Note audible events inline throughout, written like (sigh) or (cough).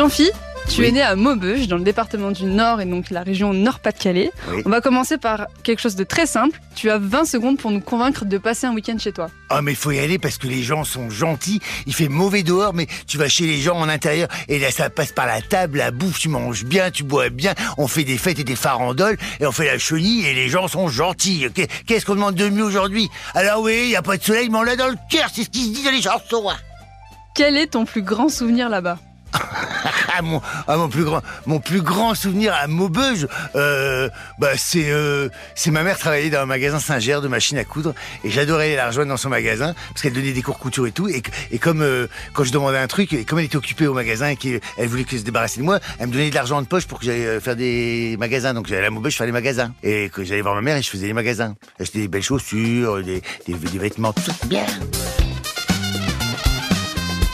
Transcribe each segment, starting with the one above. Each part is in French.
Jean-Phi, tu Oui. es né à Maubeuge, dans le département du Nord et donc la région Nord-Pas-de-Calais. Oui. On va commencer par quelque chose de très simple. Tu as 20 secondes pour nous convaincre de passer un week-end chez toi. Ah mais faut y aller parce que les gens sont gentils. Il fait mauvais dehors, mais tu vas chez les gens en intérieur et là ça passe par la table, la bouffe, tu manges bien, tu bois bien. On fait des fêtes et des farandoles et on fait la chenille et les gens sont gentils. Qu'est- Qu'est-ce qu'on demande de mieux aujourd'hui? Alors oui, il y a pas de soleil, mais on l'a dans le cœur. C'est ce qui se dit dans les chansons. hein. Quel est ton plus grand souvenir là-bas? Ah, mon, ah, mon plus grand, souvenir à Maubeuge, euh, bah c'est, euh, c'est ma mère travaillait dans un magasin Saint-Ger de machines à coudre et j'adorais la rejoindre dans son magasin parce qu'elle donnait des cours couture et tout et, comme euh, quand je demandais un truc et comme elle était occupée au magasin et qu'elle voulait que je se débarrasse de moi, elle me donnait de l'argent de poche pour que j'aille faire des magasins. Donc j'allais à Maubeuge faire les magasins et que j'allais voir ma mère et je faisais les magasins. J'achetais des belles chaussures, des, des, vêtements, tout. Bien.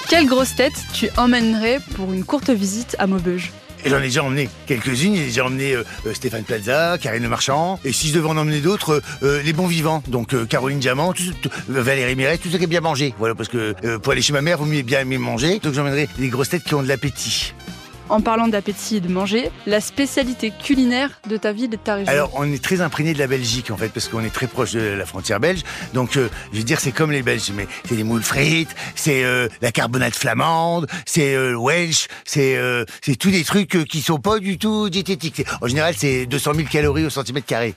Quelle grosse tête tu emmènerais pour une courte visite à Maubeuge j'en ai déjà emmené quelques-unes. J'ai déjà emmené euh, euh, Stéphane Plaza, Karine Le Marchand. Et si je devais en emmener d'autres, euh, les bons vivants. Donc Caroline Diamant, Valérie Miret, tout ce qui est bien mangé. Voilà, parce que pour aller chez ma mère, vous mieux bien aimer manger. Donc j'emmènerai des grosses têtes qui ont de l'appétit. En parlant d'appétit et de manger, la spécialité culinaire de ta ville et de ta région. Alors, on est très imprégné de la Belgique, en fait, parce qu'on est très proche de la frontière belge. Donc, euh, je veux dire, c'est comme les Belges, mais c'est des moules frites, c'est euh, la carbonate flamande, c'est euh, le Welsh, c'est tous des trucs qui sont pas du tout diététiques. En général, c'est 200 000 calories au centimètre carré.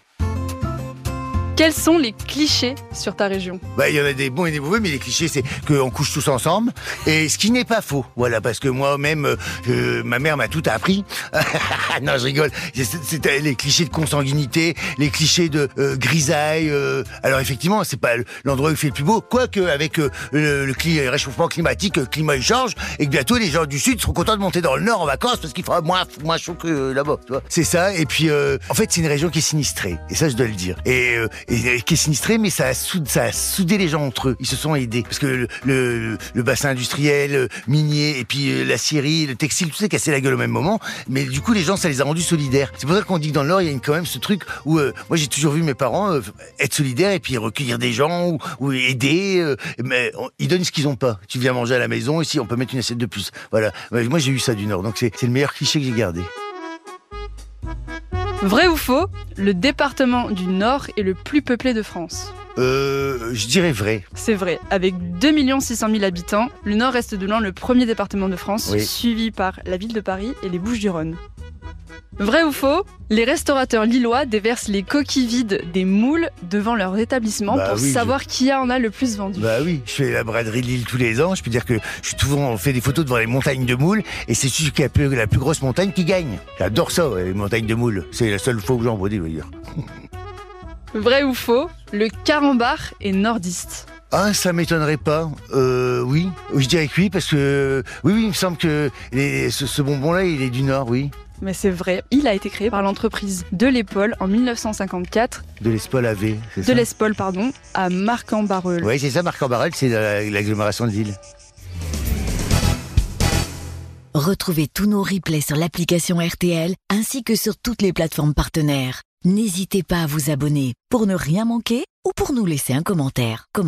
Quels sont les clichés sur ta région Bah, il y en a des bons et des mauvais, mais les clichés, c'est qu'on couche tous ensemble. Et ce qui n'est pas faux. Voilà, parce que moi-même, euh, ma mère m'a tout appris. (laughs) non, je rigole. C'est- les clichés de consanguinité, les clichés de euh, grisaille. euh. Alors effectivement, c'est pas l'endroit où il fait le plus beau. Quoique, avec le, réchauffement climatique, le climat change, et que bientôt les gens du sud seront contents de monter dans le nord en vacances parce qu'il fera moins, moins chaud que là-bas. C'est ça. Et puis, en fait, c'est une région qui est sinistrée. Et ça, je dois le dire. Et, et, qui est sinistrée, mais ça a, soud- ça a soudé les gens entre eux. Ils se sont aidés. Parce que le, le, le bassin industriel, euh, minier, et puis euh, l'acierie, le textile, tout ça cassé la gueule au même moment. Mais du coup, les gens, ça les a rendus solidaires. C'est pour ça qu'on dit que dans le Nord, il y a quand même ce truc où, euh, moi, j'ai toujours vu mes parents euh, être solidaires et puis recueillir des gens ou, ou aider. euh, mais ils donnent ce qu'ils ont pas. Tu viens manger à la maison, ici, on peut mettre une assiette de plus. Voilà. Moi, j'ai eu ça du Nord. Donc, c'est le meilleur cliché que j'ai gardé. Vrai ou faux Le département du Nord est le plus peuplé de France. Euh, je dirais vrai. C'est vrai, avec 2 600 000 habitants, le Nord reste de loin le premier département de France, Oui. suivi par la ville de Paris et les Bouches-du-Rhône. Vrai ou faux Les restaurateurs lillois déversent les coquilles vides des moules devant leur établissement Bah pour oui, je- savoir qui en a le plus vendu. Bah oui, je fais la braderie de Lille tous les ans. Je peux dire que je suis souvent on fait des photos devant les montagnes de moules et c'est celui qui a plus- la plus grosse montagne qui gagne. J'adore ça, les montagnes de moules. C'est la seule fois que j'en vois dire. (laughs) Vrai ou faux Le carambar est nordiste. Ah, ça m'étonnerait pas. Euh, oui, je dirais que oui parce que oui, oui, il me semble que les- ce, ce bonbon-là, il est du Nord, oui. Mais c'est vrai, il a été créé par l'entreprise de l'Épaule en 1954, De l'Espol AV, c'est de ça l'Espol pardon, à Marc-en-Barœul. Oui, c'est ça, Marc en Barrel, c'est la- l'agglomération de Lille. Retrouvez tous nos replays sur l'application RTL ainsi que sur toutes les plateformes partenaires. N'hésitez pas à vous abonner pour ne rien manquer ou pour nous laisser un commentaire.